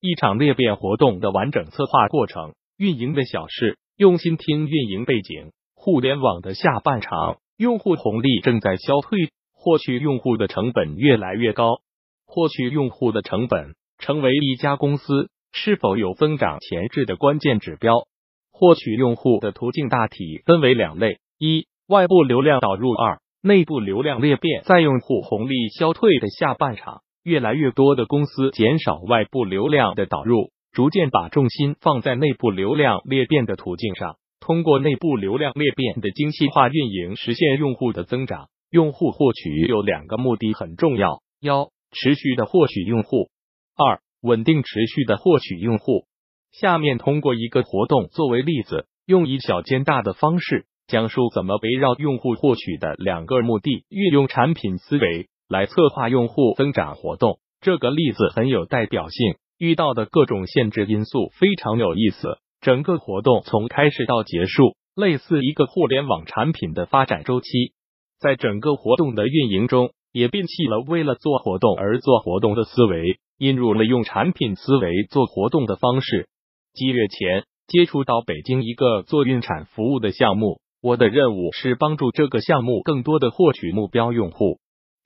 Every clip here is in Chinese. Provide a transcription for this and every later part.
一场裂变活动的完整策划过程，运营的小事，用心听运营背景。互联网的下半场，用户红利正在消退，获取用户的成本越来越高。获取用户的成本，成为一家公司是否有增长潜质的关键指标。获取用户的途径大体分为两类：一、外部流量导入；二、内部流量裂变。在用户红利消退的下半场。越来越多的公司减少外部流量的导入，逐渐把重心放在内部流量裂变的途径上。通过内部流量裂变的精细化运营，实现用户的增长。用户获取有两个目的很重要：幺，持续的获取用户；二，稳定持续的获取用户。下面通过一个活动作为例子，用以小见大的方式讲述怎么围绕用户获取的两个目的，运用产品思维。来策划用户增长活动，这个例子很有代表性。遇到的各种限制因素非常有意思。整个活动从开始到结束，类似一个互联网产品的发展周期。在整个活动的运营中，也摒弃了为了做活动而做活动的思维，引入了用产品思维做活动的方式。几月前接触到北京一个做孕产服务的项目，我的任务是帮助这个项目更多的获取目标用户。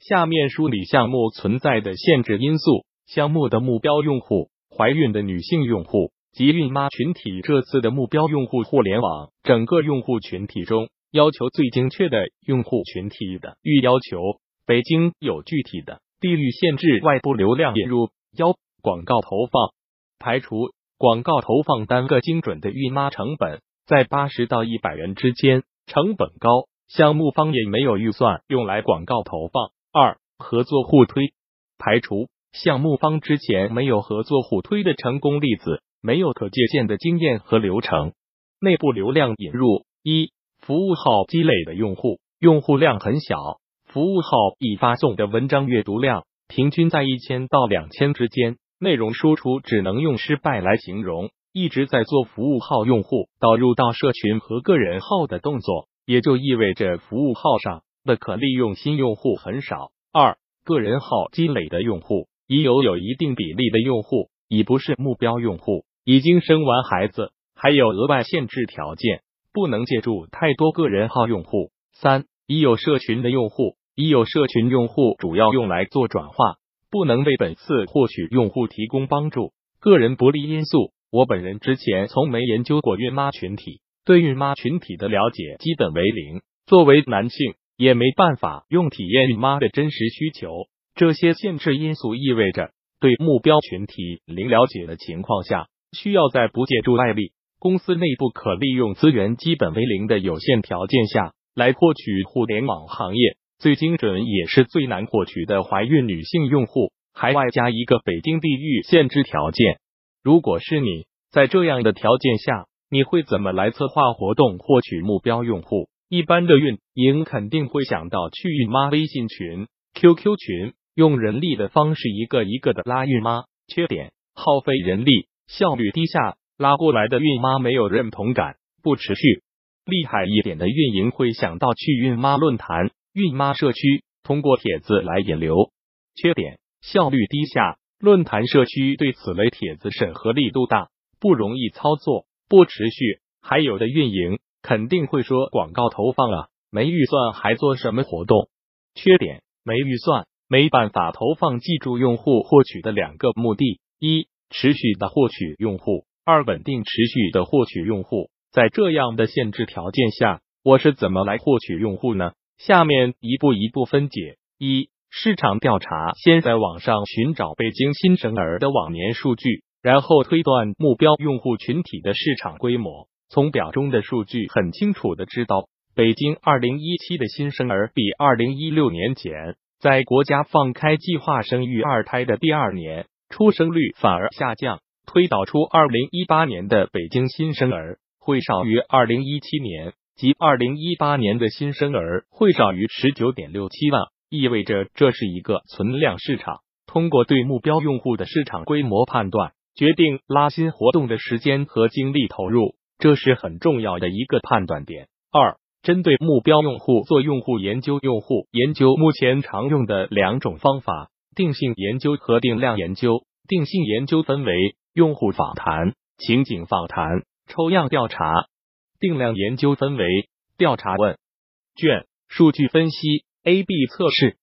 下面梳理项目存在的限制因素：项目的目标用户，怀孕的女性用户及孕妈群体。这次的目标用户，互联网整个用户群体中要求最精确的用户群体的预要求。北京有具体的地域限制，外部流量引入幺广告投放排除广告投放单个精准的孕妈成本在八十到一百元之间，成本高，项目方也没有预算用来广告投放。二、合作互推，排除项目方之前没有合作互推的成功例子，没有可借鉴的经验和流程。内部流量引入一、服务号积累的用户，用户量很小，服务号已发送的文章阅读量平均在一千到两千之间，内容输出只能用失败来形容。一直在做服务号用户导入到社群和个人号的动作，也就意味着服务号上。的可利用新用户很少。二个人号积累的用户已有有一定比例的用户已不是目标用户，已经生完孩子，还有额外限制条件，不能借助太多个人号用户。三已有社群的用户，已有社群用户主要用来做转化，不能为本次获取用户提供帮助。个人不利因素，我本人之前从没研究过孕妈群体，对孕妈群体的了解基本为零。作为男性。也没办法用体验孕妈的真实需求，这些限制因素意味着对目标群体零了解的情况下，需要在不借助外力、公司内部可利用资源基本为零的有限条件下来获取互联网行业最精准也是最难获取的怀孕女性用户，还外加一个北京地域限制条件。如果是你在这样的条件下，你会怎么来策划活动获取目标用户？一般的运营肯定会想到去孕妈微信群、QQ 群，用人力的方式一个一个的拉孕妈。缺点：耗费人力，效率低下，拉过来的孕妈没有认同感，不持续。厉害一点的运营会想到去孕妈论坛、孕妈社区，通过帖子来引流。缺点：效率低下，论坛社区对此类帖子审核力度大，不容易操作，不持续。还有的运营。肯定会说广告投放啊，没预算还做什么活动？缺点：没预算，没办法投放。记住用户获取的两个目的：一、持续的获取用户；二、稳定持续的获取用户。在这样的限制条件下，我是怎么来获取用户呢？下面一步一步分解：一、市场调查，先在网上寻找北京新生儿的往年数据，然后推断目标用户群体的市场规模。从表中的数据很清楚的知道，北京二零一七的新生儿比二零一六年减，在国家放开计划生育二胎的第二年，出生率反而下降，推导出二零一八年的北京新生儿会少于二零一七年，即二零一八年的新生儿会少于十九点六七万，意味着这是一个存量市场。通过对目标用户的市场规模判断，决定拉新活动的时间和精力投入。这是很重要的一个判断点。二、针对目标用户做用户研究。用户研究目前常用的两种方法：定性研究和定量研究。定性研究分为用户访谈、情景访谈、抽样调查。定量研究分为调查问卷、数据分析、A/B 测试。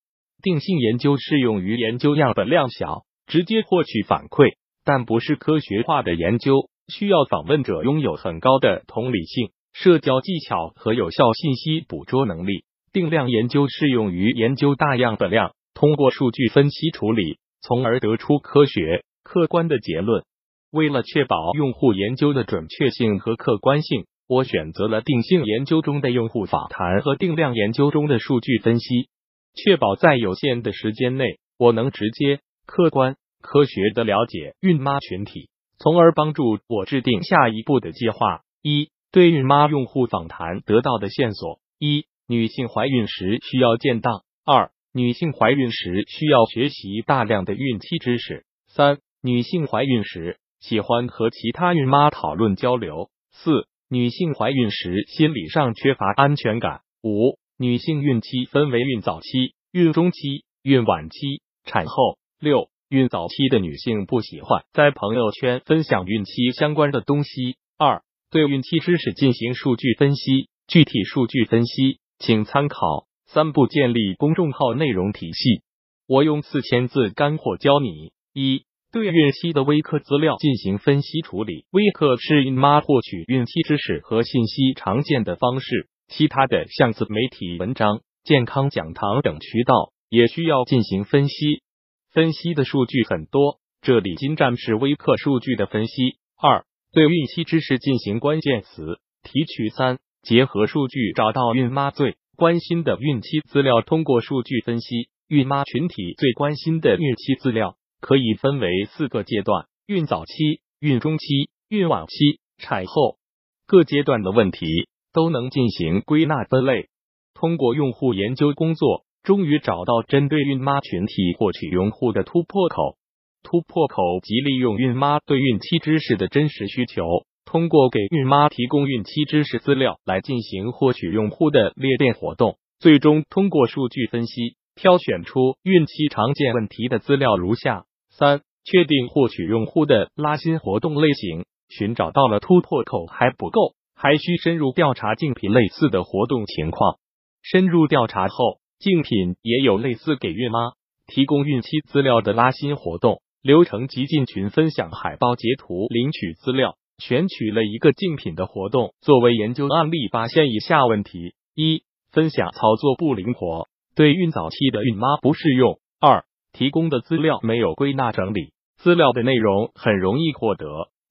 定性研究适用于研究样本量小、直接获取反馈，但不是科学化的研究，需要访问者拥有很高的同理性、社交技巧和有效信息捕捉能力。定量研究适用于研究大样本量，通过数据分析处理，从而得出科学客观的结论。为了确保用户研究的准确性和客观性，我选择了定性研究中的用户访谈和定量研究中的数据分析，确保在有限的时间内，我能直接、客观、科学的了解孕妈群体，从而帮助我制定下一步的计划。一、对孕妈用户访谈得到的线索：一。女性怀孕时需要建档。二、女性怀孕时需要学习大量的孕期知识。三、女性怀孕时喜欢和其他孕妈讨论交流。四、女性怀孕时心理上缺乏安全感。五、女性孕期分为孕早期、孕中期、孕晚期、产后。六、孕早期的女性不喜欢在朋友圈分享孕期相关的东西。二、对孕期知识进行数据分析，具体数据分析。请参考三步建立公众号内容体系。我用四千字干货教你：一、对孕期的微课资料进行分析处理。微课是孕妈获取孕期知识和信息常见的方式，其他的像自媒体文章、健康讲堂等渠道也需要进行分析。分析的数据很多，这里仅展示微课数据的分析。二、对孕期知识进行关键词提取。三。结合数据找到孕妈最关心的孕期资料，通过数据分析孕妈群体最关心的孕期资料，可以分为四个阶段：孕早期、孕中期、孕晚期、产后。各阶段的问题都能进行归纳分类。通过用户研究工作，终于找到针对孕妈群体获取用户的突破口。突破口即利用孕妈对孕期知识的真实需求。通过给孕妈提供孕期知识资料来进行获取用户的裂变活动，最终通过数据分析挑选出孕期常见问题的资料如下：三、确定获取用户的拉新活动类型，寻找到了突破口还不够，还需深入调查竞品类似的活动情况。深入调查后，竞品也有类似给孕妈提供孕期资料的拉新活动流程及进群分享海报截图领取资料。选取了一个竞品的活动作为研究案例，发现以下问题：一、分享操作不灵活，对孕早期的孕妈不适用；二、提供的资料没有归纳整理，资料的内容很容易获得；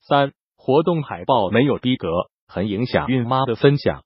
三、活动海报没有逼格，很影响孕妈的分享。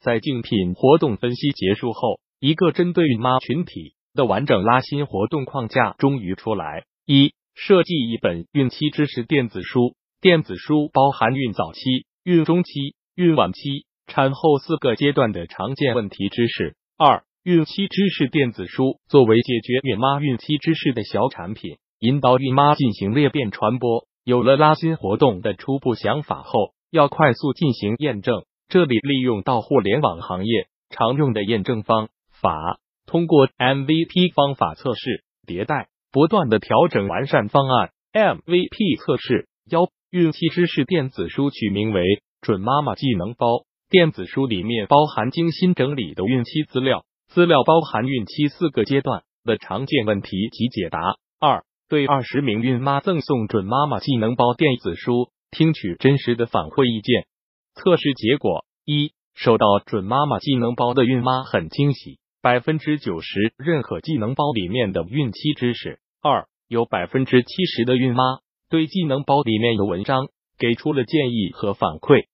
在竞品活动分析结束后，一个针对孕妈群体的完整拉新活动框架终于出来：一、设计一本孕期知识电子书。电子书包含孕早期、孕中期、孕晚期、产后四个阶段的常见问题知识。二、孕期知识电子书作为解决孕妈孕期知识的小产品，引导孕妈进行裂变传播。有了拉新活动的初步想法后，要快速进行验证。这里利用到互联网行业常用的验证方法，通过 MVP 方法测试、迭代、不断的调整完善方案。MVP 测试幺。孕期知识电子书取名为《准妈妈技能包》。电子书里面包含精心整理的孕期资料，资料包含孕期四个阶段的常见问题及解答。二、对二十名孕妈赠送《准妈妈技能包》电子书，听取真实的反馈意见。测试结果：一、收到《准妈妈技能包》的孕妈很惊喜，百分之九十认可技能包里面的孕期知识。二、有百分之七十的孕妈。对技能包里面的文章给出了建议和反馈。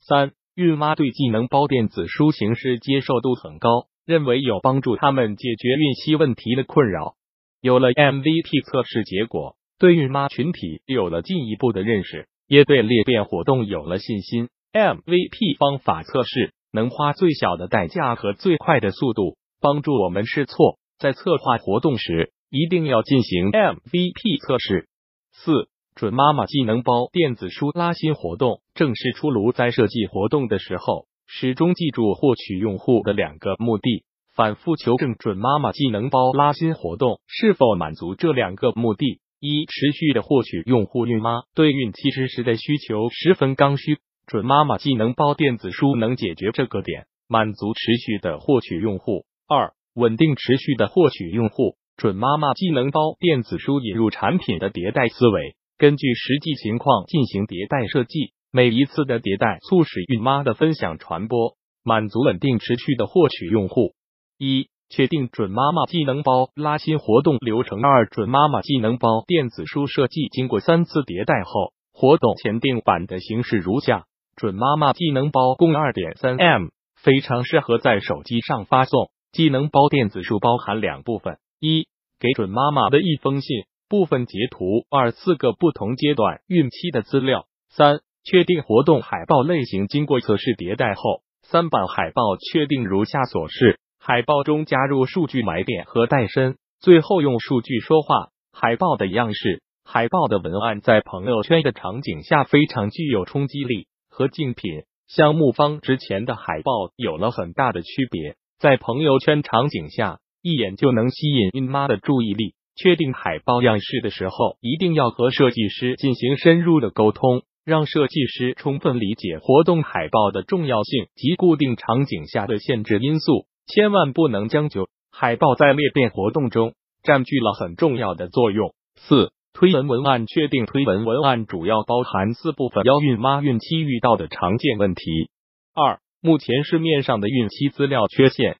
三、孕妈对技能包电子书形式接受度很高，认为有帮助他们解决孕期问题的困扰。有了 MVP 测试结果，对孕妈群体有了进一步的认识，也对裂变活动有了信心。MVP 方法测试能花最小的代价和最快的速度帮助我们试错，在策划活动时一定要进行 MVP 测试。四。准妈妈技能包电子书拉新活动正式出炉，在设计活动的时候，始终记住获取用户的两个目的，反复求证准妈妈技能包拉新活动是否满足这两个目的。一、持续的获取用户孕妈对孕期知识的需求十分刚需，准妈妈技能包电子书能解决这个点，满足持续的获取用户。二、稳定持续的获取用户，准妈妈技能包电子书引入产品的迭代思维，根据实际情况进行迭代设计，每一次的迭代促使孕妈的分享传播，满足稳定持续的获取用户。一。确定准妈妈技能包拉新活动流程。二、准妈妈技能包电子书设计经过三次迭代后，活动前定版的形式如下：准妈妈技能包共二点三 M，非常适合在手机上发送。技能包电子书包含两部分：一、给准妈妈的一封信，部分截图；二、四个不同阶段孕期的资料。三、确定活动海报类型。经过测试迭代后，三版海报确定如下所示。海报中加入数据买点和带身，最后用数据说话。海报的样式、海报的文案在朋友圈的场景下非常具有冲击力，和竞品项目方之前的海报有了很大的区别。在朋友圈场景下，一眼就能吸引孕妈的注意力。确定海报样式的时候，一定要和设计师进行深入的沟通，让设计师充分理解活动海报的重要性及固定场景下的限制因素。千万不能将就，海报在裂变活动中占据了很重要的作用。四、推文文案确定推文文案主要包含四部分：幺、孕妈孕期遇到的常见问题；二、目前市面上的孕期资料缺陷；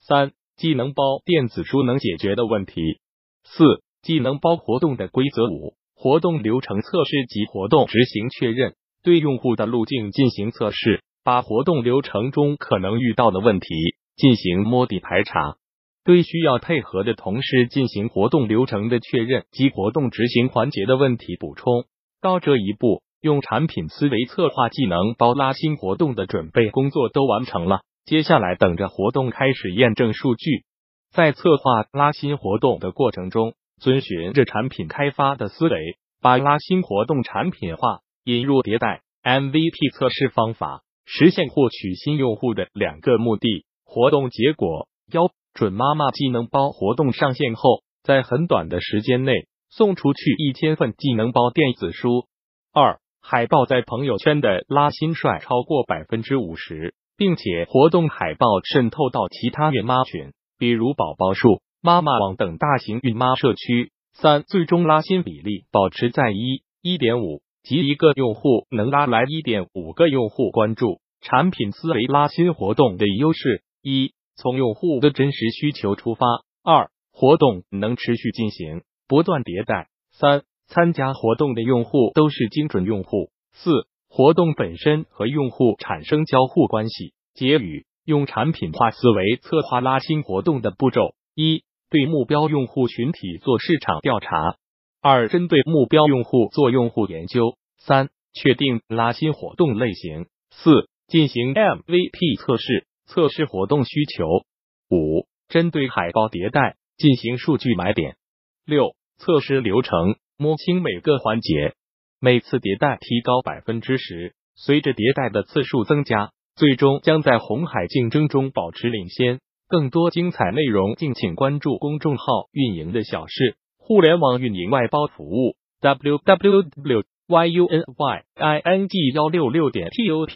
三、技能包电子书能解决的问题；四、技能包活动的规则；五、活动流程测试及活动执行确认，对用户的路径进行测试，把活动流程中可能遇到的问题。进行摸底排查，对需要配合的同事进行活动流程的确认及活动执行环节的问题补充。到这一步，用产品思维策划技能包拉新活动的准备工作都完成了。接下来等着活动开始验证数据。在策划拉新活动的过程中，遵循着产品开发的思维，把拉新活动产品化，引入迭代 MVP 测试方法，实现获取新用户的两个目的。活动结果：幺准妈妈技能包活动上线后，在很短的时间内送出去一千份技能包电子书。二海报在朋友圈的拉新率超过百分之五十，并且活动海报渗透到其他孕妈群，比如宝宝树、妈妈网等大型孕妈社区。三最终拉新比例保持在一一点五，即一个用户能拉来一点五个用户关注。产品思维拉新活动的优势。一、从用户的真实需求出发；二、活动能持续进行，不断迭代；三、参加活动的用户都是精准用户；四、活动本身和用户产生交互关系。结语：用产品化思维策划拉新活动的步骤：一、对目标用户群体做市场调查；二、针对目标用户做用户研究；三、确定拉新活动类型；四、进行 MVP 测试。测试活动需求。五，针对海报迭代进行数据买点。六，测试流程。摸清每个环节，每次迭代提高百分之十。随着迭代的次数增加，最终将在红海竞争中保持领先。更多精彩内容，敬请关注公众号“运营的小事”互联网运营外包服务 w w w y u n y i n g 幺六六点 t o p。